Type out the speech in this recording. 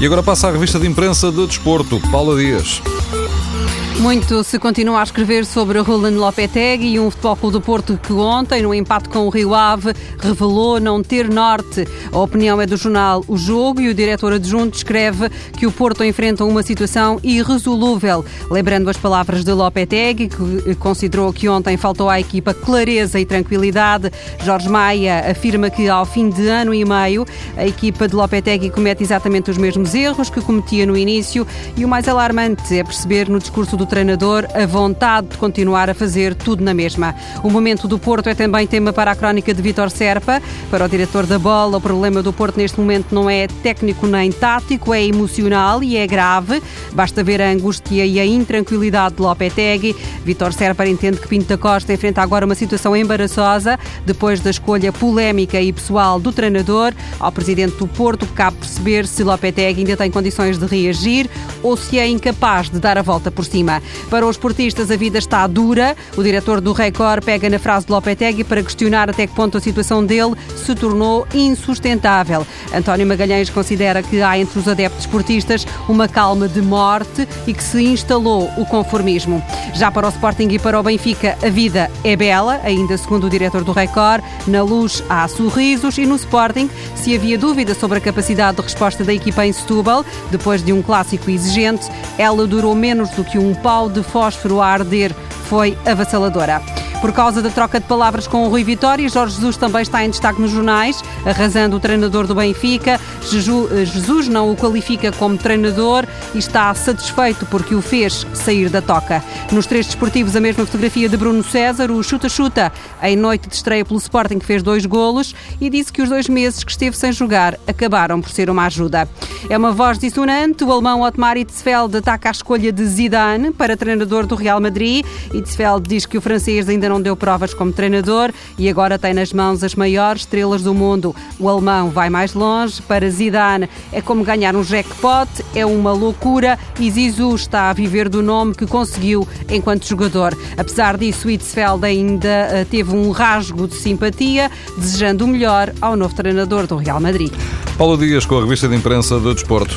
E agora passa a revista de imprensa de desporto, Paula Dias. Muito se continua a escrever sobre Roland Lopetegui e um Futebol Clube do Porto que ontem, no empate com o Rio Ave, revelou não ter norte. A opinião é do jornal O Jogo e o diretor adjunto escreve que o Porto enfrenta uma situação irresolúvel. Lembrando as palavras de Lopetegui, que considerou que ontem faltou à equipa clareza e tranquilidade. Jorge Maia afirma que ao fim de ano e meio, a equipa de Lopetegui comete exatamente os mesmos erros que cometia no início e o mais alarmante é perceber no discurso do do treinador a vontade de continuar a fazer tudo na mesma. O momento do Porto é também tema para a crónica de Vitor Serpa. Para o diretor da bola, o problema do Porto neste momento não é técnico nem tático, é emocional e é grave. Basta ver a angústia e a intranquilidade de Lopetegui. Vitor Serpa entende que Pinto da Costa enfrenta agora uma situação embaraçosa depois da escolha polémica e pessoal do treinador. Ao presidente do Porto cabe perceber se Lopetegui ainda tem condições de reagir ou se é incapaz de dar a volta por cima. Para os esportistas, a vida está dura. O diretor do Record pega na frase de Lopetegui para questionar até que ponto a situação dele se tornou insustentável. António Magalhães considera que há entre os adeptos esportistas uma calma de morte e que se instalou o conformismo. Já para o Sporting e para o Benfica, a vida é bela, ainda segundo o diretor do Record. Na luz há sorrisos e no Sporting, se havia dúvida sobre a capacidade de resposta da equipa em Setúbal, depois de um clássico ela durou menos do que um pau de fósforo a arder foi avassaladora. Por causa da troca de palavras com o Rui Vitória, Jorge Jesus também está em destaque nos jornais, arrasando o treinador do Benfica. Eh, Jesus não o qualifica como treinador e está satisfeito porque o fez sair da toca. Nos três desportivos, a mesma fotografia de Bruno César, o chuta-chuta, em noite de estreia pelo Sporting, que fez dois golos e disse que os dois meses que esteve sem jogar acabaram por ser uma ajuda. É uma voz dissonante. O alemão Otmar Itzfeld ataca a escolha de Zidane para treinador do Real Madrid. Itzfeld diz que o francês ainda não deu provas como treinador e agora tem nas mãos as maiores estrelas do mundo. O alemão vai mais longe. Para Zidane é como ganhar um jackpot, é uma loucura e Zizou está a viver do nome que conseguiu enquanto jogador. Apesar disso, Itzfeld ainda eh, teve um rasgo de simpatia, desejando o melhor ao novo treinador do Real Madrid. Paulo Dias com a revista de imprensa do Desporto.